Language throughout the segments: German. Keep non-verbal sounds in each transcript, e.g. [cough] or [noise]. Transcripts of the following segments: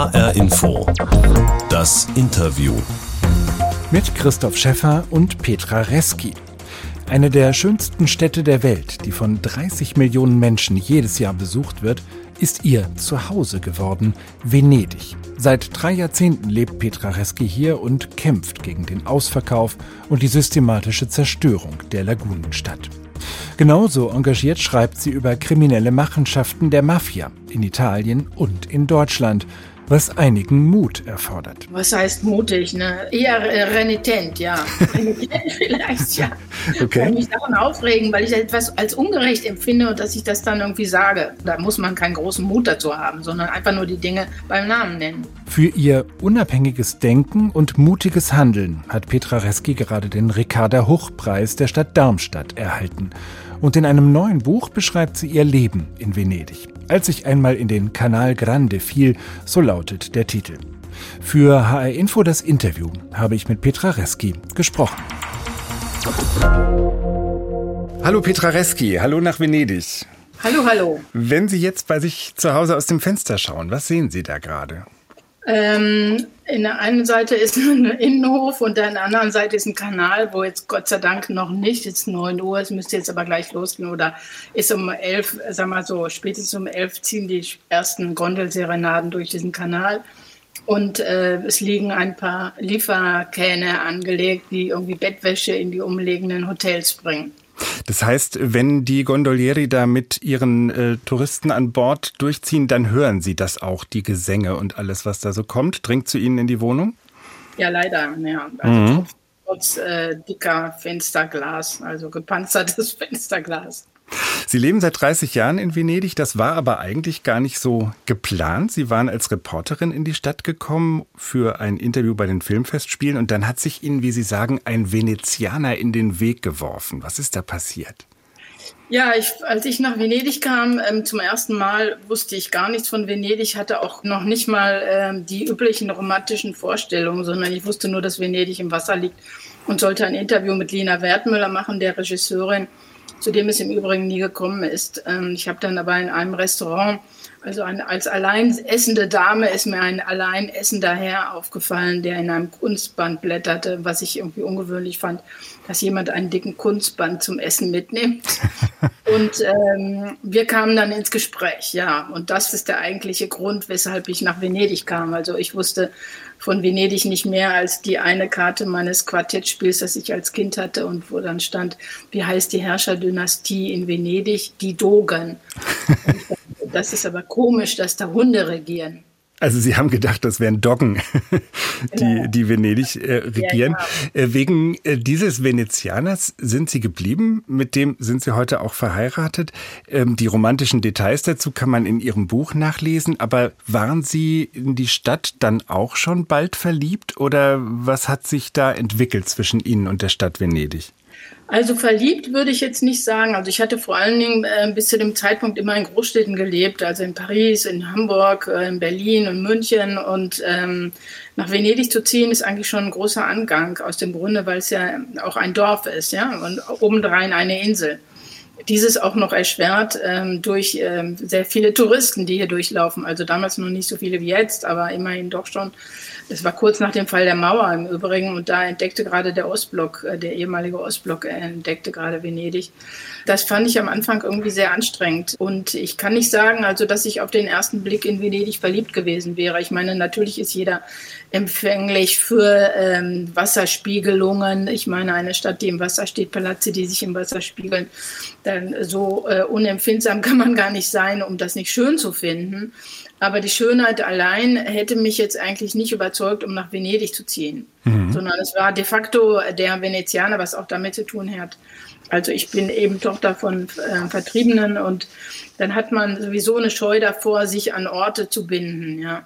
HR Info. Das Interview. Mit Christoph Schäffer und Petra Reski. Eine der schönsten Städte der Welt, die von 30 Millionen Menschen jedes Jahr besucht wird, ist ihr Zuhause geworden, Venedig. Seit drei Jahrzehnten lebt Petra Reski hier und kämpft gegen den Ausverkauf und die systematische Zerstörung der Lagunenstadt. Genauso engagiert schreibt sie über kriminelle Machenschaften der Mafia in Italien und in Deutschland was einigen Mut erfordert. Was heißt mutig? Ne? Eher renitent, ja. [laughs] renitent vielleicht, ja. Okay. Ich kann mich daran aufregen, weil ich etwas als ungerecht empfinde und dass ich das dann irgendwie sage. Da muss man keinen großen Mut dazu haben, sondern einfach nur die Dinge beim Namen nennen. Für ihr unabhängiges Denken und mutiges Handeln hat Petra Reski gerade den Ricarda Hochpreis der Stadt Darmstadt erhalten. Und in einem neuen Buch beschreibt sie ihr Leben in Venedig als ich einmal in den Kanal Grande fiel, so lautet der Titel. Für HR Info das Interview habe ich mit Petra Reski gesprochen. Hallo Petra Reski, hallo nach Venedig. Hallo, hallo. Wenn Sie jetzt bei sich zu Hause aus dem Fenster schauen, was sehen Sie da gerade? Ähm, in der einen Seite ist [laughs] ein Innenhof und an der anderen Seite ist ein Kanal, wo jetzt Gott sei Dank noch nicht, es ist 9 Uhr, es müsste jetzt aber gleich losgehen oder ist um 11, sag mal so, spätestens um 11 ziehen die ersten Gondelserenaden durch diesen Kanal. Und äh, es liegen ein paar Lieferkähne angelegt, die irgendwie Bettwäsche in die umliegenden Hotels bringen. Das heißt, wenn die Gondolieri da mit ihren äh, Touristen an Bord durchziehen, dann hören sie das auch, die Gesänge und alles, was da so kommt. Dringt zu ihnen in die Wohnung? Ja, leider. Ja. Also mhm. trotz, trotz äh, dicker Fensterglas, also gepanzertes [laughs] Fensterglas. Sie leben seit 30 Jahren in Venedig. Das war aber eigentlich gar nicht so geplant. Sie waren als Reporterin in die Stadt gekommen für ein Interview bei den Filmfestspielen und dann hat sich Ihnen, wie Sie sagen, ein Venezianer in den Weg geworfen. Was ist da passiert? Ja, ich, als ich nach Venedig kam, ähm, zum ersten Mal wusste ich gar nichts von Venedig, hatte auch noch nicht mal ähm, die üblichen romantischen Vorstellungen, sondern ich wusste nur, dass Venedig im Wasser liegt und sollte ein Interview mit Lina Wertmüller machen, der Regisseurin zu dem es im Übrigen nie gekommen ist. Ähm, ich habe dann aber in einem Restaurant, also ein, als allein essende Dame ist mir ein allein essender Herr aufgefallen, der in einem Kunstband blätterte, was ich irgendwie ungewöhnlich fand, dass jemand einen dicken Kunstband zum Essen mitnimmt. [laughs] Und ähm, wir kamen dann ins Gespräch, ja. Und das ist der eigentliche Grund, weshalb ich nach Venedig kam. Also ich wusste von Venedig nicht mehr als die eine Karte meines Quartettspiels, das ich als Kind hatte und wo dann stand, wie heißt die Herrscherdynastie in Venedig? Die Dogen. [laughs] das ist aber komisch, dass da Hunde regieren. Also Sie haben gedacht, das wären Doggen, [laughs] die, genau. die Venedig äh, regieren. Ja, genau. äh, wegen äh, dieses Venezianers sind Sie geblieben, mit dem sind Sie heute auch verheiratet. Ähm, die romantischen Details dazu kann man in Ihrem Buch nachlesen, aber waren Sie in die Stadt dann auch schon bald verliebt oder was hat sich da entwickelt zwischen Ihnen und der Stadt Venedig? Also verliebt würde ich jetzt nicht sagen. Also ich hatte vor allen Dingen äh, bis zu dem Zeitpunkt immer in Großstädten gelebt, also in Paris, in Hamburg, äh, in Berlin und München. Und ähm, nach Venedig zu ziehen ist eigentlich schon ein großer Angang aus dem Grunde, weil es ja auch ein Dorf ist, ja, und obendrein eine Insel. Dieses auch noch erschwert ähm, durch ähm, sehr viele Touristen, die hier durchlaufen. Also damals noch nicht so viele wie jetzt, aber immerhin doch schon es war kurz nach dem Fall der Mauer im Übrigen und da entdeckte gerade der Ostblock, äh, der ehemalige Ostblock äh, entdeckte gerade Venedig. Das fand ich am Anfang irgendwie sehr anstrengend und ich kann nicht sagen, also dass ich auf den ersten Blick in Venedig verliebt gewesen wäre. Ich meine, natürlich ist jeder empfänglich für ähm, Wasserspiegelungen. Ich meine, eine Stadt, die im Wasser steht, Palazze, die sich im Wasser spiegeln, dann so äh, unempfindsam [laughs] kann man gar nicht sein, um das nicht schön zu finden. Aber die Schönheit allein hätte mich jetzt eigentlich nicht überzeugt, um nach Venedig zu ziehen, mhm. sondern es war de facto der Venezianer, was auch damit zu tun hat. Also ich bin eben Tochter von äh, Vertriebenen und dann hat man sowieso eine Scheu davor, sich an Orte zu binden, ja.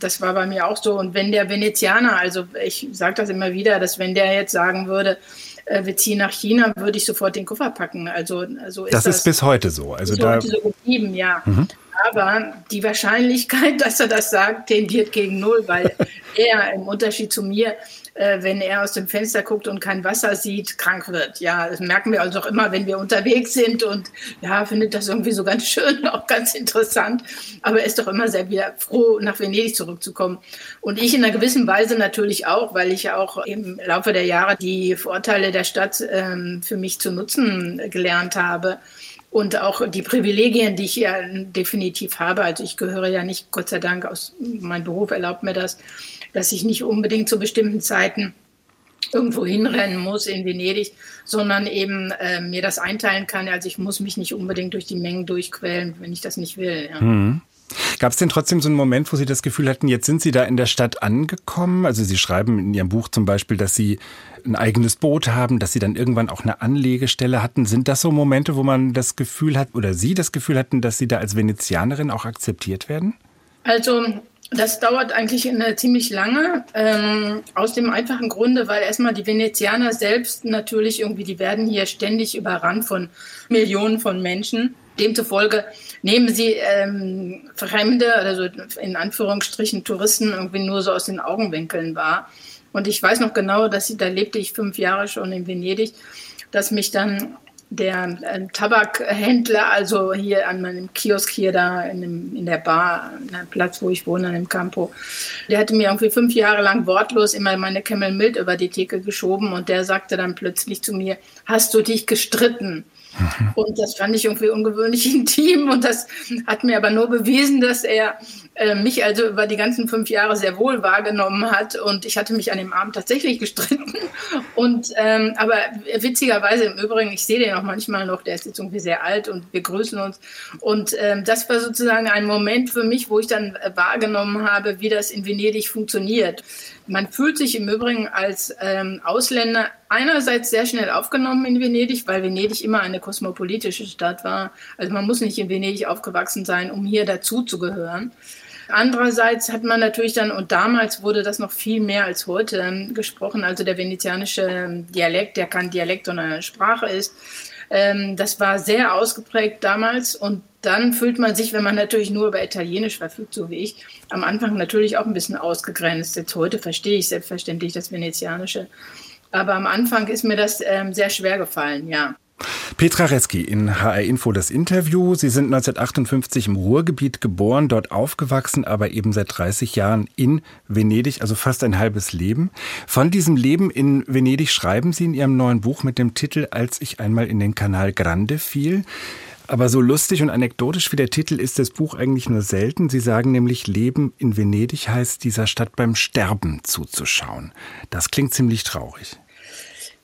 Das war bei mir auch so. Und wenn der Venezianer, also ich sage das immer wieder, dass wenn der jetzt sagen würde, äh, wir ziehen nach China, würde ich sofort den Koffer packen. Also, also ist das, das ist bis heute so. Also bis da heute so geblieben, ja. Mhm. Aber die Wahrscheinlichkeit, [laughs] dass er das sagt, tendiert gegen null, weil [laughs] er im Unterschied zu mir äh, wenn er aus dem Fenster guckt und kein Wasser sieht, krank wird. Ja, das merken wir also auch immer, wenn wir unterwegs sind und ja, findet das irgendwie so ganz schön, [laughs] auch ganz interessant. Aber er ist doch immer sehr wieder froh, nach Venedig zurückzukommen. Und ich in einer gewissen Weise natürlich auch, weil ich ja auch im Laufe der Jahre die Vorteile der Stadt ähm, für mich zu nutzen gelernt habe und auch die Privilegien, die ich ja definitiv habe. Also ich gehöre ja nicht, Gott sei Dank, aus mein Beruf erlaubt mir das, dass ich nicht unbedingt zu bestimmten Zeiten irgendwo hinrennen muss in Venedig, sondern eben äh, mir das einteilen kann. Also ich muss mich nicht unbedingt durch die Mengen durchquälen, wenn ich das nicht will. Ja. Mhm. Gab es denn trotzdem so einen Moment, wo Sie das Gefühl hatten, jetzt sind Sie da in der Stadt angekommen? Also Sie schreiben in Ihrem Buch zum Beispiel, dass Sie ein eigenes Boot haben, dass Sie dann irgendwann auch eine Anlegestelle hatten. Sind das so Momente, wo man das Gefühl hat oder Sie das Gefühl hatten, dass Sie da als Venezianerin auch akzeptiert werden? Also das dauert eigentlich eine ziemlich lange, ähm, aus dem einfachen Grunde, weil erstmal die Venezianer selbst natürlich irgendwie, die werden hier ständig überrannt von Millionen von Menschen. Demzufolge nehmen sie ähm, Fremde, also in Anführungsstrichen Touristen, irgendwie nur so aus den Augenwinkeln wahr. Und ich weiß noch genau, dass ich, da lebte ich fünf Jahre schon in Venedig, dass mich dann der äh, Tabakhändler, also hier an meinem Kiosk hier da in, dem, in der Bar, an dem Platz, wo ich wohne, an dem Campo, der hatte mir irgendwie fünf Jahre lang wortlos immer meine Camel Mild über die Theke geschoben und der sagte dann plötzlich zu mir, hast du dich gestritten? Und das fand ich irgendwie ungewöhnlich [laughs] intim und das hat mir aber nur bewiesen, dass er äh, mich also über die ganzen fünf Jahre sehr wohl wahrgenommen hat und ich hatte mich an dem Abend tatsächlich gestritten. Und ähm, aber witzigerweise im Übrigen, ich sehe den auch manchmal noch, der ist jetzt irgendwie sehr alt und wir grüßen uns. Und ähm, das war sozusagen ein Moment für mich, wo ich dann wahrgenommen habe, wie das in Venedig funktioniert. Man fühlt sich im Übrigen als ähm, Ausländer einerseits sehr schnell aufgenommen in Venedig, weil Venedig immer eine kosmopolitische Stadt war. Also man muss nicht in Venedig aufgewachsen sein, um hier dazu zu gehören. Andererseits hat man natürlich dann, und damals wurde das noch viel mehr als heute ähm, gesprochen, also der venezianische ähm, Dialekt, der kein Dialekt, sondern eine Sprache ist, ähm, das war sehr ausgeprägt damals und dann fühlt man sich, wenn man natürlich nur über Italienisch verfügt, so wie ich, am Anfang natürlich auch ein bisschen ausgegrenzt. Jetzt heute verstehe ich selbstverständlich das Venezianische. Aber am Anfang ist mir das ähm, sehr schwer gefallen, ja. Petra Reski in HR Info das Interview. Sie sind 1958 im Ruhrgebiet geboren, dort aufgewachsen, aber eben seit 30 Jahren in Venedig, also fast ein halbes Leben. Von diesem Leben in Venedig schreiben Sie in Ihrem neuen Buch mit dem Titel Als ich einmal in den Kanal Grande fiel. Aber so lustig und anekdotisch wie der Titel ist das Buch eigentlich nur selten. Sie sagen nämlich, Leben in Venedig heißt dieser Stadt beim Sterben zuzuschauen. Das klingt ziemlich traurig.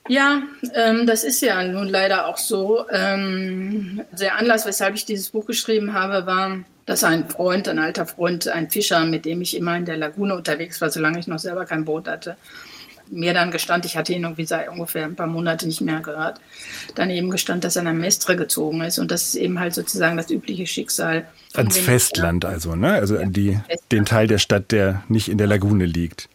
Ja, ähm, das ist ja nun leider auch so. Ähm, der Anlass, weshalb ich dieses Buch geschrieben habe, war, dass ein Freund, ein alter Freund, ein Fischer, mit dem ich immer in der Lagune unterwegs war, solange ich noch selber kein Boot hatte, mir dann gestand, ich hatte ihn irgendwie seit ungefähr ein paar Monate nicht mehr gehört, dann eben gestand, dass er nach Mestre gezogen ist. Und das ist eben halt sozusagen das übliche Schicksal. Ans Festland also, ne? Also ja, die, den Teil der Stadt, der nicht in der Lagune liegt.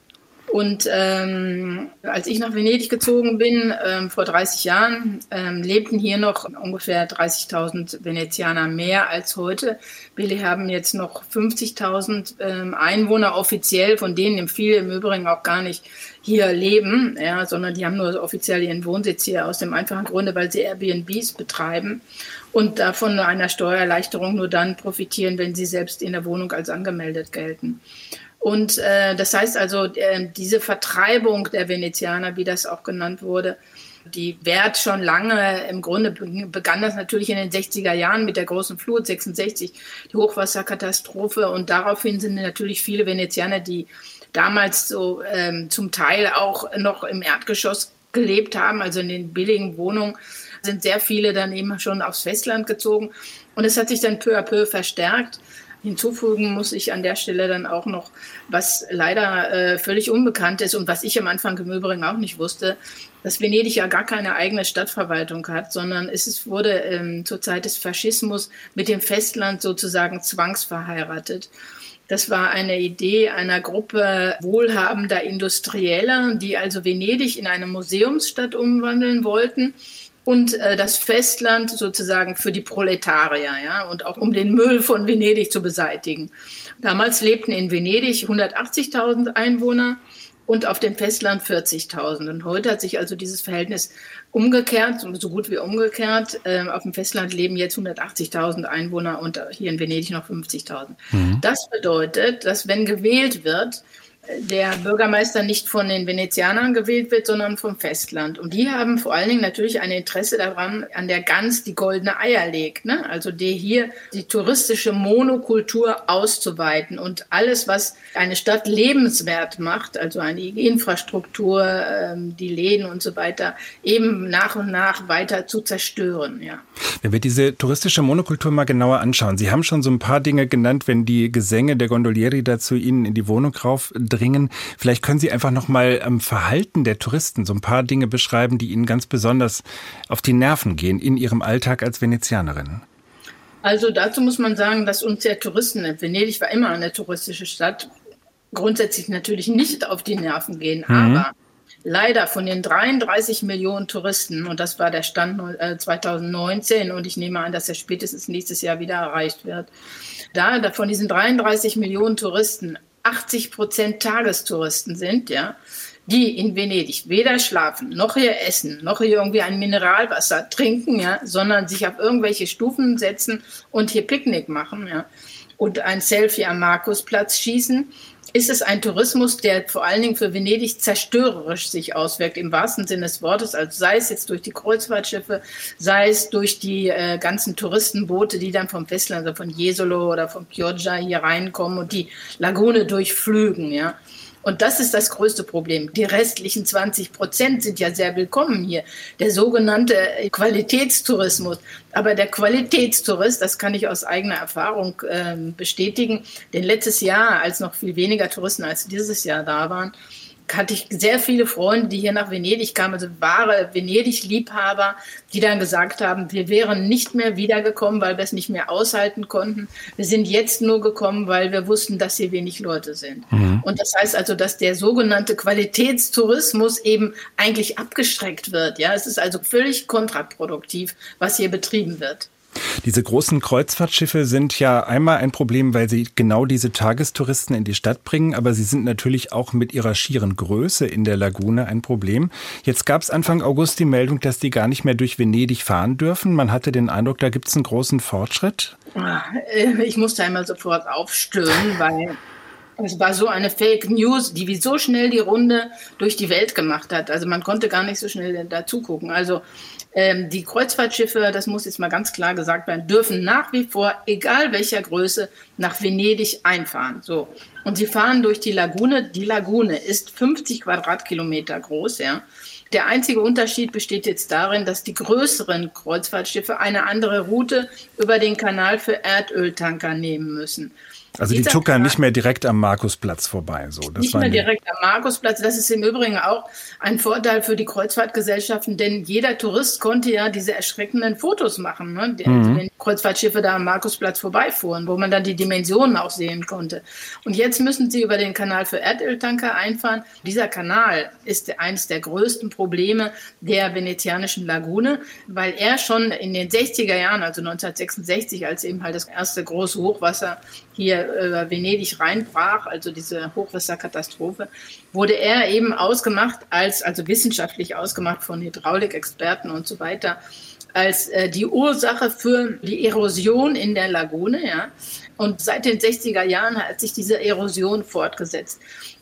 Und ähm, als ich nach Venedig gezogen bin, ähm, vor 30 Jahren, ähm, lebten hier noch ungefähr 30.000 Venezianer mehr als heute. Wir haben jetzt noch 50.000 ähm, Einwohner offiziell, von denen viele im Übrigen auch gar nicht hier leben, ja, sondern die haben nur offiziell ihren Wohnsitz hier aus dem einfachen Grunde, weil sie Airbnbs betreiben und davon einer Steuererleichterung nur dann profitieren, wenn sie selbst in der Wohnung als angemeldet gelten. Und äh, das heißt also, äh, diese Vertreibung der Venezianer, wie das auch genannt wurde, die währt schon lange. Im Grunde begann das natürlich in den 60er Jahren mit der großen Flut, 66, die Hochwasserkatastrophe. Und daraufhin sind natürlich viele Venezianer, die damals so ähm, zum Teil auch noch im Erdgeschoss gelebt haben, also in den billigen Wohnungen, sind sehr viele dann eben schon aufs Festland gezogen. Und es hat sich dann peu à peu verstärkt. Hinzufügen muss ich an der Stelle dann auch noch, was leider äh, völlig unbekannt ist und was ich am Anfang im Übrigen auch nicht wusste, dass Venedig ja gar keine eigene Stadtverwaltung hat, sondern es wurde ähm, zur Zeit des Faschismus mit dem Festland sozusagen zwangsverheiratet. Das war eine Idee einer Gruppe wohlhabender Industrieller, die also Venedig in eine Museumsstadt umwandeln wollten und äh, das Festland sozusagen für die Proletarier, ja, und auch um den Müll von Venedig zu beseitigen. Damals lebten in Venedig 180.000 Einwohner und auf dem Festland 40.000. Und heute hat sich also dieses Verhältnis umgekehrt, so gut wie umgekehrt. Ähm, auf dem Festland leben jetzt 180.000 Einwohner und hier in Venedig noch 50.000. Mhm. Das bedeutet, dass wenn gewählt wird, der Bürgermeister nicht von den Venezianern gewählt wird, sondern vom Festland. Und die haben vor allen Dingen natürlich ein Interesse daran, an der Gans die goldene Eier legt. Ne? Also die hier die touristische Monokultur auszuweiten und alles, was eine Stadt lebenswert macht, also eine Infrastruktur, ähm, die Läden und so weiter, eben nach und nach weiter zu zerstören. Ja. Wenn wir diese touristische Monokultur mal genauer anschauen, Sie haben schon so ein paar Dinge genannt, wenn die Gesänge der Gondolieri dazu Ihnen in die Wohnung rauf dringen. Vielleicht können Sie einfach noch mal am Verhalten der Touristen so ein paar Dinge beschreiben, die Ihnen ganz besonders auf die Nerven gehen in Ihrem Alltag als Venezianerin. Also dazu muss man sagen, dass uns der Touristen, Venedig war immer eine touristische Stadt, grundsätzlich natürlich nicht auf die Nerven gehen, mhm. aber leider von den 33 Millionen Touristen, und das war der Stand 2019, äh, und ich nehme an, dass er spätestens nächstes Jahr wieder erreicht wird, da von diesen 33 Millionen Touristen 80 Prozent Tagestouristen sind, ja, die in Venedig weder schlafen, noch hier essen, noch hier irgendwie ein Mineralwasser trinken, ja, sondern sich auf irgendwelche Stufen setzen und hier Picknick machen, ja, und ein Selfie am Markusplatz schießen, ist es ein Tourismus, der vor allen Dingen für Venedig zerstörerisch sich auswirkt, im wahrsten Sinne des Wortes. Also sei es jetzt durch die Kreuzfahrtschiffe, sei es durch die äh, ganzen Touristenboote, die dann vom Festland, also von Jesolo oder von Chioggia hier reinkommen und die Lagune durchflügen, ja. Und das ist das größte Problem. Die restlichen 20 Prozent sind ja sehr willkommen hier. Der sogenannte Qualitätstourismus. Aber der Qualitätstourist, das kann ich aus eigener Erfahrung äh, bestätigen, denn letztes Jahr, als noch viel weniger Touristen als dieses Jahr da waren, hatte ich sehr viele Freunde, die hier nach Venedig kamen, also wahre Venedig-Liebhaber, die dann gesagt haben, wir wären nicht mehr wiedergekommen, weil wir es nicht mehr aushalten konnten. Wir sind jetzt nur gekommen, weil wir wussten, dass hier wenig Leute sind. Mhm. Und das heißt also, dass der sogenannte Qualitätstourismus eben eigentlich abgestreckt wird. Ja, es ist also völlig kontraproduktiv, was hier betrieben wird. Diese großen Kreuzfahrtschiffe sind ja einmal ein Problem, weil sie genau diese Tagestouristen in die Stadt bringen, aber sie sind natürlich auch mit ihrer schieren Größe in der Lagune ein Problem. Jetzt gab es Anfang August die Meldung, dass die gar nicht mehr durch Venedig fahren dürfen. Man hatte den Eindruck, da gibt es einen großen Fortschritt. Ah, äh, ich musste einmal sofort aufstöhnen, weil es war so eine Fake News, die wie so schnell die Runde durch die Welt gemacht hat. Also man konnte gar nicht so schnell dazu gucken. Also ähm, die Kreuzfahrtschiffe, das muss jetzt mal ganz klar gesagt werden, dürfen nach wie vor, egal welcher Größe, nach Venedig einfahren. So. Und sie fahren durch die Lagune. Die Lagune ist 50 Quadratkilometer groß, ja. Der einzige Unterschied besteht jetzt darin, dass die größeren Kreuzfahrtschiffe eine andere Route über den Kanal für Erdöltanker nehmen müssen. Also die tuckern nicht mehr direkt am Markusplatz vorbei. So. Das nicht mehr direkt am Markusplatz. Das ist im Übrigen auch ein Vorteil für die Kreuzfahrtgesellschaften, denn jeder Tourist konnte ja diese erschreckenden Fotos machen, ne? die, mhm. wenn Kreuzfahrtschiffe da am Markusplatz vorbeifuhren, wo man dann die Dimensionen auch sehen konnte. Und jetzt müssen sie über den Kanal für Erdöltanker einfahren. Dieser Kanal ist eines der größten Probleme der venezianischen Lagune, weil er schon in den 60er Jahren, also 1966, als eben halt das erste große Hochwasser hier über Venedig reinbrach, also diese Hochwasserkatastrophe, wurde er eben ausgemacht als, also wissenschaftlich ausgemacht von Hydraulikexperten und so weiter, als äh, die Ursache für die Erosion in der Lagune, ja. Und seit den 60er Jahren hat sich diese Erosion fortgesetzt.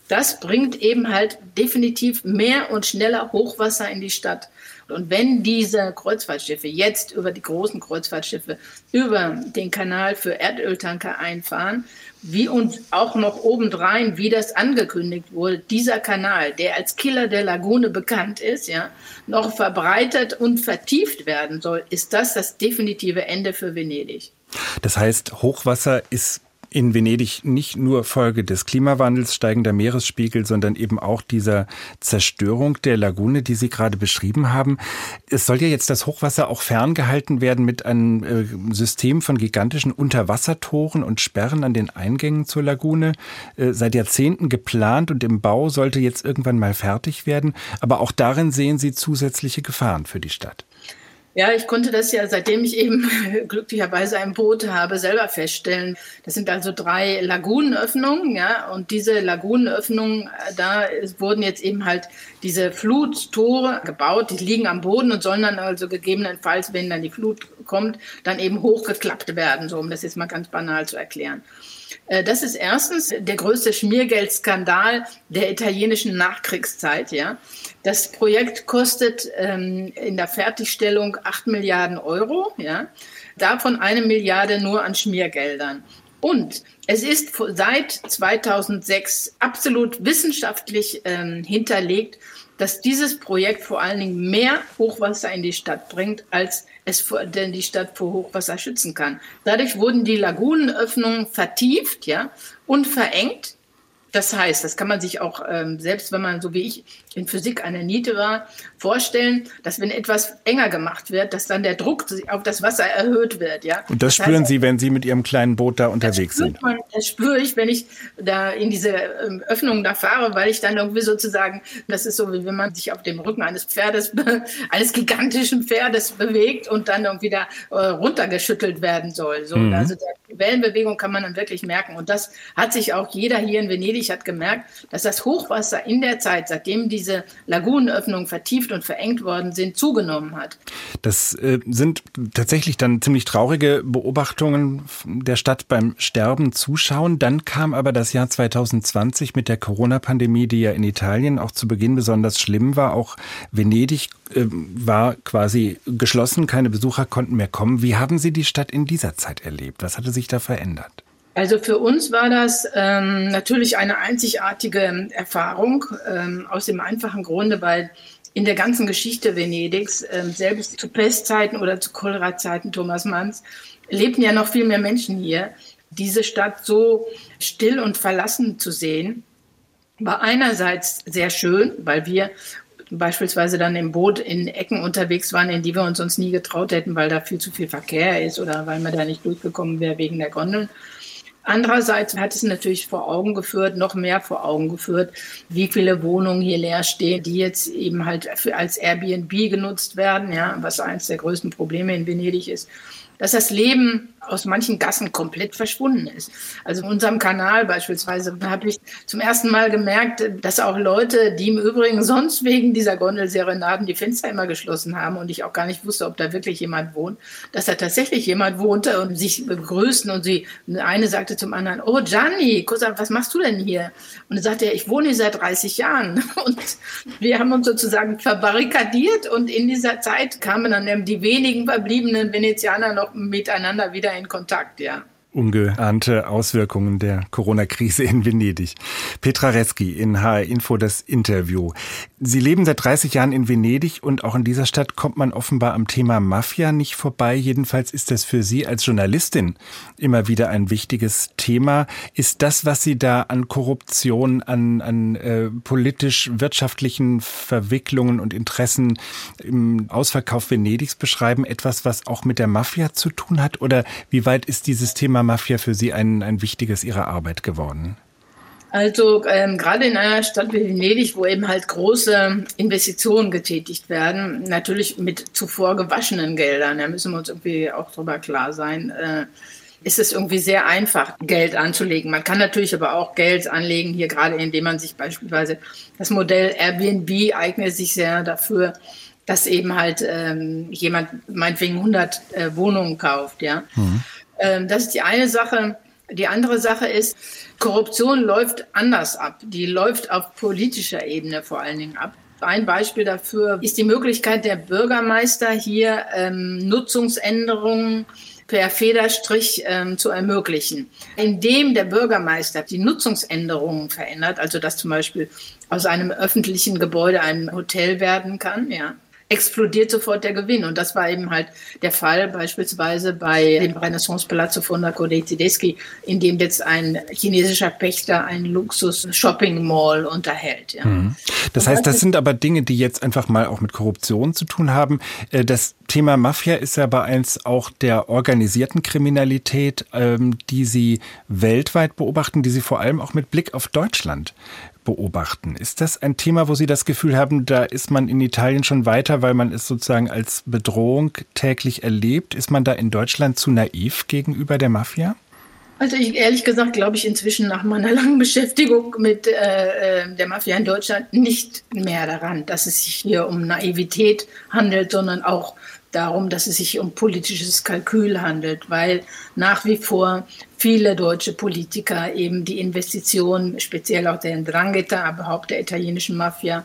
Das bringt eben halt definitiv mehr und schneller Hochwasser in die Stadt. Und wenn diese Kreuzfahrtschiffe jetzt über die großen Kreuzfahrtschiffe über den Kanal für Erdöltanker einfahren, wie und auch noch obendrein, wie das angekündigt wurde, dieser Kanal, der als Killer der Lagune bekannt ist, ja, noch verbreitert und vertieft werden soll, ist das das definitive Ende für Venedig. Das heißt, Hochwasser ist in Venedig nicht nur Folge des Klimawandels, steigender Meeresspiegel, sondern eben auch dieser Zerstörung der Lagune, die Sie gerade beschrieben haben. Es soll ja jetzt das Hochwasser auch ferngehalten werden mit einem äh, System von gigantischen Unterwassertoren und Sperren an den Eingängen zur Lagune. Äh, seit Jahrzehnten geplant und im Bau sollte jetzt irgendwann mal fertig werden. Aber auch darin sehen Sie zusätzliche Gefahren für die Stadt. Ja, ich konnte das ja, seitdem ich eben [laughs] glücklicherweise ein Boot habe, selber feststellen. Das sind also drei Lagunenöffnungen, ja, und diese Lagunenöffnungen, da wurden jetzt eben halt diese Fluttore gebaut, die liegen am Boden und sollen dann also gegebenenfalls, wenn dann die Flut kommt, dann eben hochgeklappt werden, so um das jetzt mal ganz banal zu erklären. Äh, das ist erstens der größte Schmiergeldskandal der italienischen Nachkriegszeit. Ja. Das Projekt kostet ähm, in der Fertigstellung 8 Milliarden Euro, ja. davon eine Milliarde nur an Schmiergeldern. Und es ist seit 2006 absolut wissenschaftlich ähm, hinterlegt, dass dieses Projekt vor allen Dingen mehr Hochwasser in die Stadt bringt, als es denn die Stadt vor Hochwasser schützen kann. Dadurch wurden die Lagunenöffnungen vertieft ja, und verengt. Das heißt, das kann man sich auch, ähm, selbst wenn man so wie ich in Physik eine Niete war, vorstellen, dass wenn etwas enger gemacht wird, dass dann der Druck auf das Wasser erhöht wird. Ja? Und das, das spüren heißt, Sie, wenn Sie mit Ihrem kleinen Boot da unterwegs sind? Man, das spüre ich, wenn ich da in diese ähm, Öffnung da fahre, weil ich dann irgendwie sozusagen, das ist so, wie wenn man sich auf dem Rücken eines Pferdes, [laughs] eines gigantischen Pferdes bewegt und dann irgendwie da äh, runtergeschüttelt werden soll. So, mhm. Also die Wellenbewegung kann man dann wirklich merken. Und das hat sich auch jeder hier in Venedig hat gemerkt, dass das Hochwasser in der Zeit, seitdem die diese Lagunenöffnungen vertieft und verengt worden sind, zugenommen hat. Das äh, sind tatsächlich dann ziemlich traurige Beobachtungen der Stadt beim Sterben zuschauen. Dann kam aber das Jahr 2020 mit der Corona-Pandemie, die ja in Italien auch zu Beginn besonders schlimm war. Auch Venedig äh, war quasi geschlossen, keine Besucher konnten mehr kommen. Wie haben Sie die Stadt in dieser Zeit erlebt? Was hatte sich da verändert? Also für uns war das ähm, natürlich eine einzigartige Erfahrung ähm, aus dem einfachen Grunde, weil in der ganzen Geschichte Venedigs, ähm, selbst zu Pestzeiten oder zu Cholera-Zeiten Thomas Manns, lebten ja noch viel mehr Menschen hier. Diese Stadt so still und verlassen zu sehen, war einerseits sehr schön, weil wir beispielsweise dann im Boot in Ecken unterwegs waren, in die wir uns sonst nie getraut hätten, weil da viel zu viel Verkehr ist oder weil man da nicht durchgekommen wäre wegen der Gondeln. Andererseits hat es natürlich vor Augen geführt, noch mehr vor Augen geführt, wie viele Wohnungen hier leer stehen, die jetzt eben halt als Airbnb genutzt werden, ja, was eines der größten Probleme in Venedig ist. Dass das Leben aus manchen Gassen komplett verschwunden ist. Also in unserem Kanal beispielsweise habe ich zum ersten Mal gemerkt, dass auch Leute, die im Übrigen sonst wegen dieser Gondelserenaden die Fenster immer geschlossen haben und ich auch gar nicht wusste, ob da wirklich jemand wohnt, dass da tatsächlich jemand wohnte und sich begrüßten und sie, eine sagte zum anderen, oh Gianni, was machst du denn hier? Und er sagte, ich wohne hier seit 30 Jahren [laughs] und wir haben uns sozusagen verbarrikadiert und in dieser Zeit kamen dann die wenigen verbliebenen Venezianer noch miteinander wieder in Kontakt, ja ungeahnte Auswirkungen der Corona-Krise in Venedig. Petra Reski in HR Info das Interview. Sie leben seit 30 Jahren in Venedig und auch in dieser Stadt kommt man offenbar am Thema Mafia nicht vorbei. Jedenfalls ist das für Sie als Journalistin immer wieder ein wichtiges Thema. Ist das, was Sie da an Korruption, an, an äh, politisch-wirtschaftlichen Verwicklungen und Interessen im Ausverkauf Venedigs beschreiben, etwas, was auch mit der Mafia zu tun hat? Oder wie weit ist dieses Thema Thema Mafia für Sie ein, ein wichtiges Ihrer Arbeit geworden? Also ähm, gerade in einer Stadt wie Venedig, wo eben halt große Investitionen getätigt werden, natürlich mit zuvor gewaschenen Geldern, da müssen wir uns irgendwie auch drüber klar sein, äh, ist es irgendwie sehr einfach, Geld anzulegen. Man kann natürlich aber auch Geld anlegen, hier gerade indem man sich beispielsweise das Modell Airbnb eignet sich sehr dafür, dass eben halt ähm, jemand meinetwegen 100 äh, Wohnungen kauft, ja. Mhm. Ähm, das ist die eine Sache. Die andere Sache ist, Korruption läuft anders ab. Die läuft auf politischer Ebene vor allen Dingen ab. Ein Beispiel dafür ist die Möglichkeit der Bürgermeister hier ähm, Nutzungsänderungen per Federstrich ähm, zu ermöglichen. Indem der Bürgermeister die Nutzungsänderungen verändert, also dass zum Beispiel aus einem öffentlichen Gebäude ein Hotel werden kann, ja, explodiert sofort der Gewinn. Und das war eben halt der Fall beispielsweise bei dem Renaissance Palazzo Fondaco dei Tedeschi, in dem jetzt ein chinesischer Pächter ein Luxus-Shopping-Mall unterhält. Ja. Mhm. Das heißt, das sind aber Dinge, die jetzt einfach mal auch mit Korruption zu tun haben. Äh, das Thema Mafia ist ja bei eins auch der organisierten Kriminalität, ähm, die Sie weltweit beobachten, die Sie vor allem auch mit Blick auf Deutschland beobachten. Ist das ein Thema, wo Sie das Gefühl haben, da ist man in Italien schon weiter, weil man es sozusagen als Bedrohung täglich erlebt. Ist man da in Deutschland zu naiv gegenüber der Mafia? Also ich ehrlich gesagt glaube ich inzwischen nach meiner [laughs] langen Beschäftigung mit äh, äh, der Mafia in Deutschland nicht mehr daran, dass es sich hier um Naivität handelt, sondern auch darum, dass es sich um politisches Kalkül handelt, weil nach wie vor viele deutsche Politiker eben die Investitionen, speziell auch der Ndrangheta, aber auch der italienischen Mafia,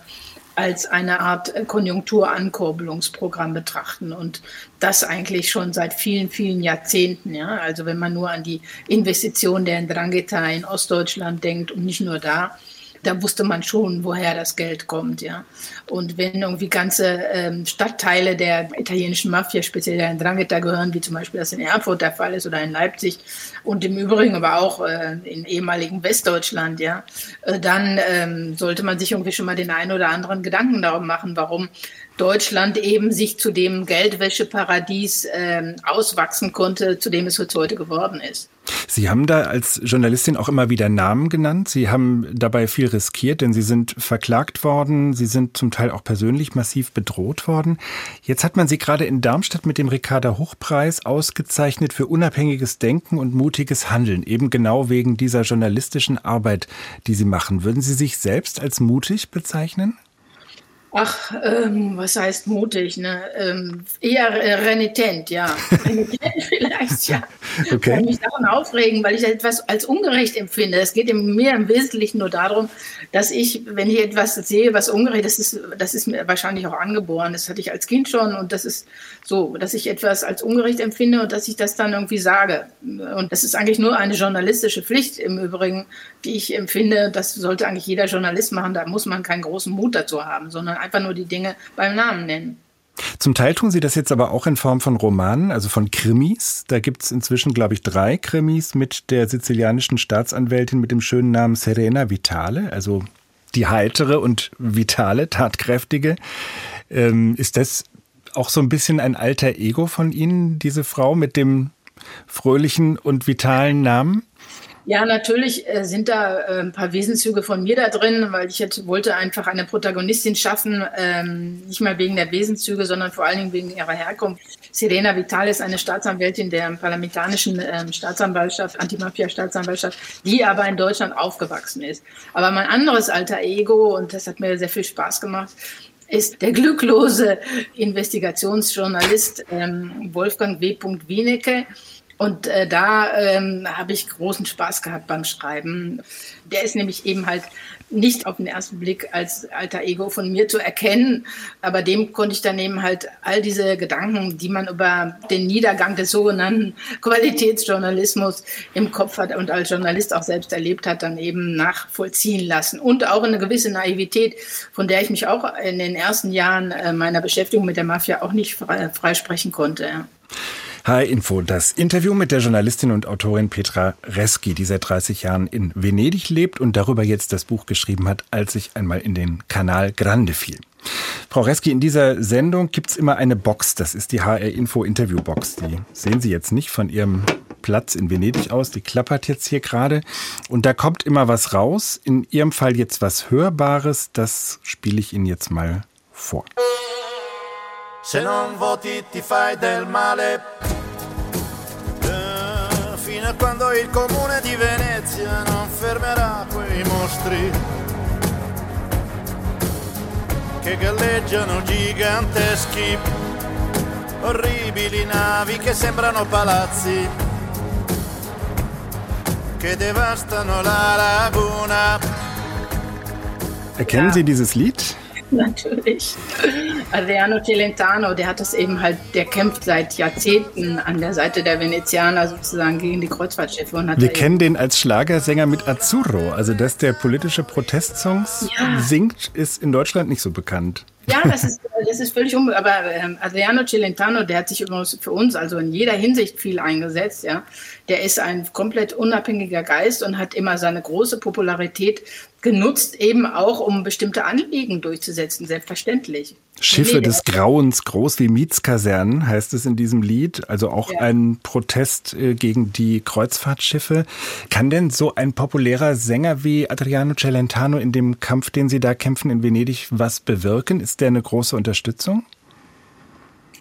als eine Art Konjunkturankurbelungsprogramm betrachten und das eigentlich schon seit vielen, vielen Jahrzehnten. Ja? Also wenn man nur an die Investition der Ndrangheta in Ostdeutschland denkt und nicht nur da, da wusste man schon, woher das Geld kommt, ja. Und wenn irgendwie ganze ähm, Stadtteile der italienischen Mafia, speziell der Ndrangheta gehören, wie zum Beispiel das in Erfurt der Fall ist oder in Leipzig und im Übrigen aber auch äh, in ehemaligen Westdeutschland, ja, äh, dann ähm, sollte man sich irgendwie schon mal den einen oder anderen Gedanken darum machen, warum Deutschland eben sich zu dem Geldwäscheparadies äh, auswachsen konnte, zu dem es heute geworden ist. Sie haben da als Journalistin auch immer wieder Namen genannt. Sie haben dabei viel riskiert, denn Sie sind verklagt worden. Sie sind zum Teil auch persönlich massiv bedroht worden. Jetzt hat man Sie gerade in Darmstadt mit dem Ricarda Hochpreis ausgezeichnet für unabhängiges Denken und mutiges Handeln, eben genau wegen dieser journalistischen Arbeit, die Sie machen. Würden Sie sich selbst als mutig bezeichnen? Ach, ähm, was heißt mutig? Ne? Ähm, eher äh, renitent, ja. renitent [laughs] vielleicht, ja. [laughs] Okay. Ich kann mich davon aufregen, weil ich etwas als ungerecht empfinde. Es geht mir im Wesentlichen nur darum, dass ich, wenn ich etwas sehe, was ungerecht ist, das ist, das ist mir wahrscheinlich auch angeboren. Das hatte ich als Kind schon und das ist so, dass ich etwas als ungerecht empfinde und dass ich das dann irgendwie sage. Und das ist eigentlich nur eine journalistische Pflicht im Übrigen, die ich empfinde. Das sollte eigentlich jeder Journalist machen. Da muss man keinen großen Mut dazu haben, sondern einfach nur die Dinge beim Namen nennen. Zum Teil tun Sie das jetzt aber auch in Form von Romanen, also von Krimis. Da gibt es inzwischen, glaube ich, drei Krimis mit der sizilianischen Staatsanwältin mit dem schönen Namen Serena Vitale, also die heitere und vitale, tatkräftige. Ähm, ist das auch so ein bisschen ein alter Ego von Ihnen, diese Frau mit dem fröhlichen und vitalen Namen? Ja, natürlich äh, sind da äh, ein paar Wesenszüge von mir da drin, weil ich jetzt wollte einfach eine Protagonistin schaffen, ähm, nicht mal wegen der Wesenszüge, sondern vor allen Dingen wegen ihrer Herkunft. Serena Vital ist eine Staatsanwältin der parlamentarischen ähm, Staatsanwaltschaft, Antimafia-Staatsanwaltschaft, die aber in Deutschland aufgewachsen ist. Aber mein anderes alter Ego, und das hat mir sehr viel Spaß gemacht, ist der glücklose Investigationsjournalist ähm, Wolfgang W. Wienecke und äh, da ähm, habe ich großen Spaß gehabt beim Schreiben. Der ist nämlich eben halt nicht auf den ersten Blick als alter Ego von mir zu erkennen, aber dem konnte ich dann eben halt all diese Gedanken, die man über den Niedergang des sogenannten [laughs] Qualitätsjournalismus im Kopf hat und als Journalist auch selbst erlebt hat, dann eben nachvollziehen lassen. Und auch eine gewisse Naivität, von der ich mich auch in den ersten Jahren äh, meiner Beschäftigung mit der Mafia auch nicht freisprechen konnte. HR Info, das Interview mit der Journalistin und Autorin Petra Reski, die seit 30 Jahren in Venedig lebt und darüber jetzt das Buch geschrieben hat, als ich einmal in den Kanal Grande fiel. Frau Reski, in dieser Sendung gibt's immer eine Box, das ist die HR Info Interview Box. Die sehen Sie jetzt nicht von Ihrem Platz in Venedig aus, die klappert jetzt hier gerade und da kommt immer was raus. In Ihrem Fall jetzt was Hörbares, das spiele ich Ihnen jetzt mal vor. Se non voti ti fai del male. Fino a quando il comune di Venezia non fermerà quei mostri che galleggiano giganteschi, orribili navi che sembrano palazzi, che devastano la laguna. Erkennen Sie dieses Lied? [laughs] Natürlich. Adriano Celentano, der hat das eben halt, der kämpft seit Jahrzehnten an der Seite der Venezianer sozusagen gegen die Kreuzfahrtschiffe. Und hat Wir kennen den als Schlagersänger mit Azzurro. Also, dass der politische Protestsongs ja. singt, ist in Deutschland nicht so bekannt. Ja, das [laughs] ist, das ist völlig um. Aber ähm, Adriano Celentano, der hat sich übrigens für uns also in jeder Hinsicht viel eingesetzt. Ja, der ist ein komplett unabhängiger Geist und hat immer seine große Popularität genutzt, eben auch um bestimmte Anliegen durchzusetzen, selbstverständlich. Schiffe des Grauens, groß wie Mietskasernen, heißt es in diesem Lied. Also auch ja. ein Protest äh, gegen die Kreuzfahrtschiffe. Kann denn so ein populärer Sänger wie Adriano Celentano in dem Kampf, den Sie da kämpfen in Venedig, was bewirken? Ist der eine große Unterstützung?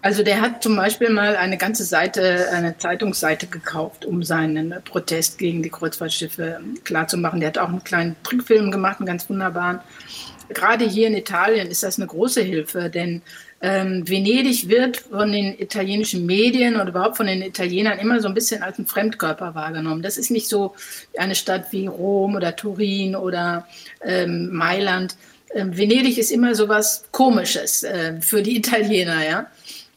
Also der hat zum Beispiel mal eine ganze Seite, eine Zeitungsseite gekauft, um seinen Protest gegen die Kreuzfahrtschiffe klarzumachen. Der hat auch einen kleinen Trickfilm gemacht, einen ganz wunderbaren. Gerade hier in Italien ist das eine große Hilfe, denn ähm, Venedig wird von den italienischen Medien oder überhaupt von den Italienern immer so ein bisschen als ein Fremdkörper wahrgenommen. Das ist nicht so eine Stadt wie Rom oder Turin oder ähm, Mailand. Ähm, Venedig ist immer so was Komisches äh, für die Italiener, ja.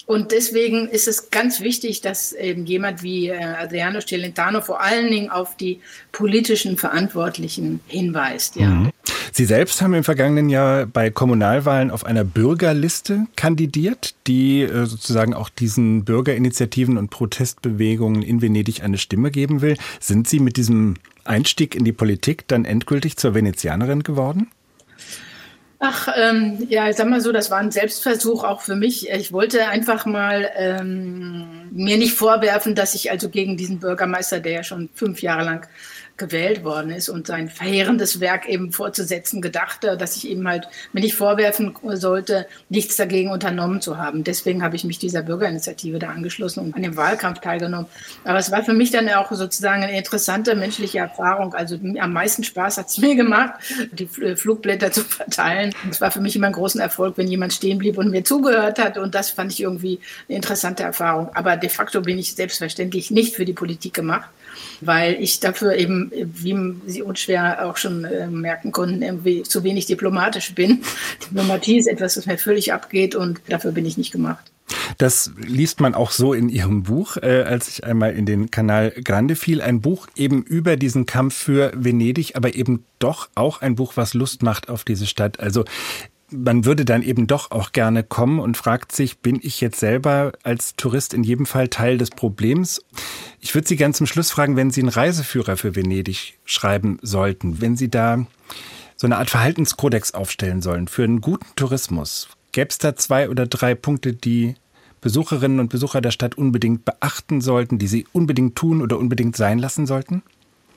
Und deswegen ist es ganz wichtig, dass eben jemand wie äh, Adriano Celentano vor allen Dingen auf die politischen Verantwortlichen hinweist. Ja. Mhm. Sie selbst haben im vergangenen Jahr bei Kommunalwahlen auf einer Bürgerliste kandidiert, die äh, sozusagen auch diesen Bürgerinitiativen und Protestbewegungen in Venedig eine Stimme geben will. Sind Sie mit diesem Einstieg in die Politik dann endgültig zur Venezianerin geworden? Ach, ähm, ja, ich sag mal so, das war ein Selbstversuch auch für mich. Ich wollte einfach mal ähm, mir nicht vorwerfen, dass ich also gegen diesen Bürgermeister, der ja schon fünf Jahre lang gewählt worden ist und sein verheerendes Werk eben fortzusetzen gedachte, dass ich ihm halt mir nicht vorwerfen sollte, nichts dagegen unternommen zu haben. Deswegen habe ich mich dieser Bürgerinitiative da angeschlossen und an dem Wahlkampf teilgenommen. Aber es war für mich dann auch sozusagen eine interessante menschliche Erfahrung. Also am meisten Spaß hat es mir gemacht, die Flugblätter zu verteilen. Es war für mich immer ein großer Erfolg, wenn jemand stehen blieb und mir zugehört hat. Und das fand ich irgendwie eine interessante Erfahrung. Aber de facto bin ich selbstverständlich nicht für die Politik gemacht weil ich dafür eben, wie Sie unschwer auch schon äh, merken konnten, irgendwie zu wenig diplomatisch bin. [laughs] Diplomatie ist etwas, was mir völlig abgeht und dafür bin ich nicht gemacht. Das liest man auch so in Ihrem Buch, äh, als ich einmal in den Kanal Grande fiel. Ein Buch eben über diesen Kampf für Venedig, aber eben doch auch ein Buch, was Lust macht auf diese Stadt. Also man würde dann eben doch auch gerne kommen und fragt sich, bin ich jetzt selber als Tourist in jedem Fall Teil des Problems? Ich würde Sie gerne zum Schluss fragen, wenn Sie einen Reiseführer für Venedig schreiben sollten, wenn Sie da so eine Art Verhaltenskodex aufstellen sollen für einen guten Tourismus, gäbe es da zwei oder drei Punkte, die Besucherinnen und Besucher der Stadt unbedingt beachten sollten, die sie unbedingt tun oder unbedingt sein lassen sollten?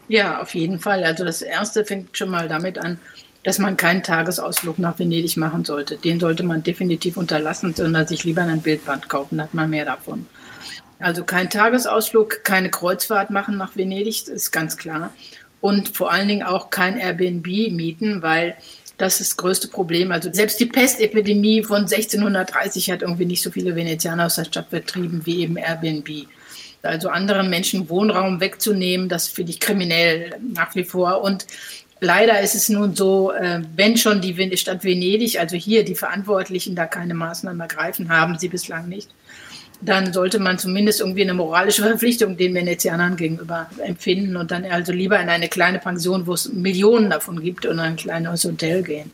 Ja, auf jeden Fall. Also das Erste fängt schon mal damit an, dass man keinen Tagesausflug nach Venedig machen sollte. Den sollte man definitiv unterlassen, sondern sich lieber ein Bildband kaufen, dann hat man mehr davon. Also kein Tagesausflug, keine Kreuzfahrt machen nach Venedig, das ist ganz klar. Und vor allen Dingen auch kein Airbnb mieten, weil das ist das größte Problem. Also selbst die Pestepidemie von 1630 hat irgendwie nicht so viele Venezianer aus der Stadt vertrieben wie eben Airbnb. Also anderen Menschen Wohnraum wegzunehmen, das finde ich kriminell nach wie vor. Und Leider ist es nun so, äh, wenn schon die Stadt Venedig, also hier die Verantwortlichen da keine Maßnahmen ergreifen, haben sie bislang nicht, dann sollte man zumindest irgendwie eine moralische [laughs] Verpflichtung den Venezianern gegenüber empfinden und dann also lieber in eine kleine Pension, wo es Millionen davon gibt, und ein kleines Hotel gehen.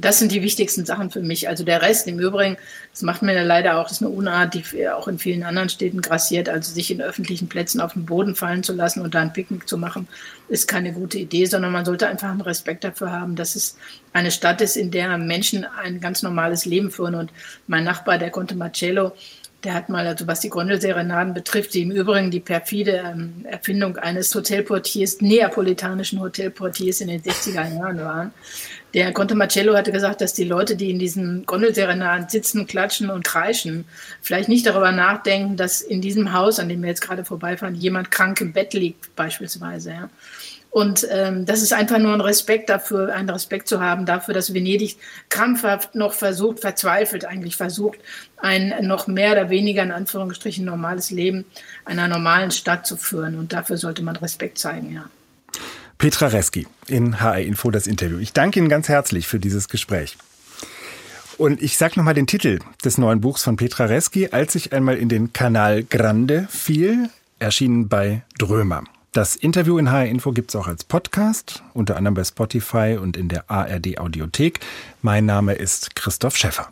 Das sind die wichtigsten Sachen für mich. Also der Rest im Übrigen, das macht mir leider auch, das ist eine Unart, die auch in vielen anderen Städten grassiert. Also sich in öffentlichen Plätzen auf den Boden fallen zu lassen und da ein Picknick zu machen, ist keine gute Idee, sondern man sollte einfach einen Respekt dafür haben, dass es eine Stadt ist, in der Menschen ein ganz normales Leben führen. Und mein Nachbar, der Conte Marcello, der hat mal, also was die Gondelserenaden betrifft, die im Übrigen die perfide ähm, Erfindung eines Hotelportiers, neapolitanischen Hotelportiers in den 60er Jahren waren. Der Conte Marcello hatte gesagt, dass die Leute, die in diesen Gondelserenaden sitzen, klatschen und kreischen, vielleicht nicht darüber nachdenken, dass in diesem Haus, an dem wir jetzt gerade vorbeifahren, jemand krank im Bett liegt, beispielsweise. Ja. Und ähm, das ist einfach nur ein Respekt dafür, einen Respekt zu haben dafür, dass Venedig krampfhaft noch versucht, verzweifelt eigentlich versucht, ein noch mehr oder weniger in Anführungsstrichen normales Leben einer normalen Stadt zu führen. Und dafür sollte man Respekt zeigen, ja. Petra Reski in HR Info das Interview. Ich danke Ihnen ganz herzlich für dieses Gespräch. Und ich sage nochmal den Titel des neuen Buchs von Petra Reski, als ich einmal in den Kanal Grande fiel, erschienen bei Drömer. Das Interview in HR Info gibt es auch als Podcast, unter anderem bei Spotify und in der ARD Audiothek. Mein Name ist Christoph Schäffer.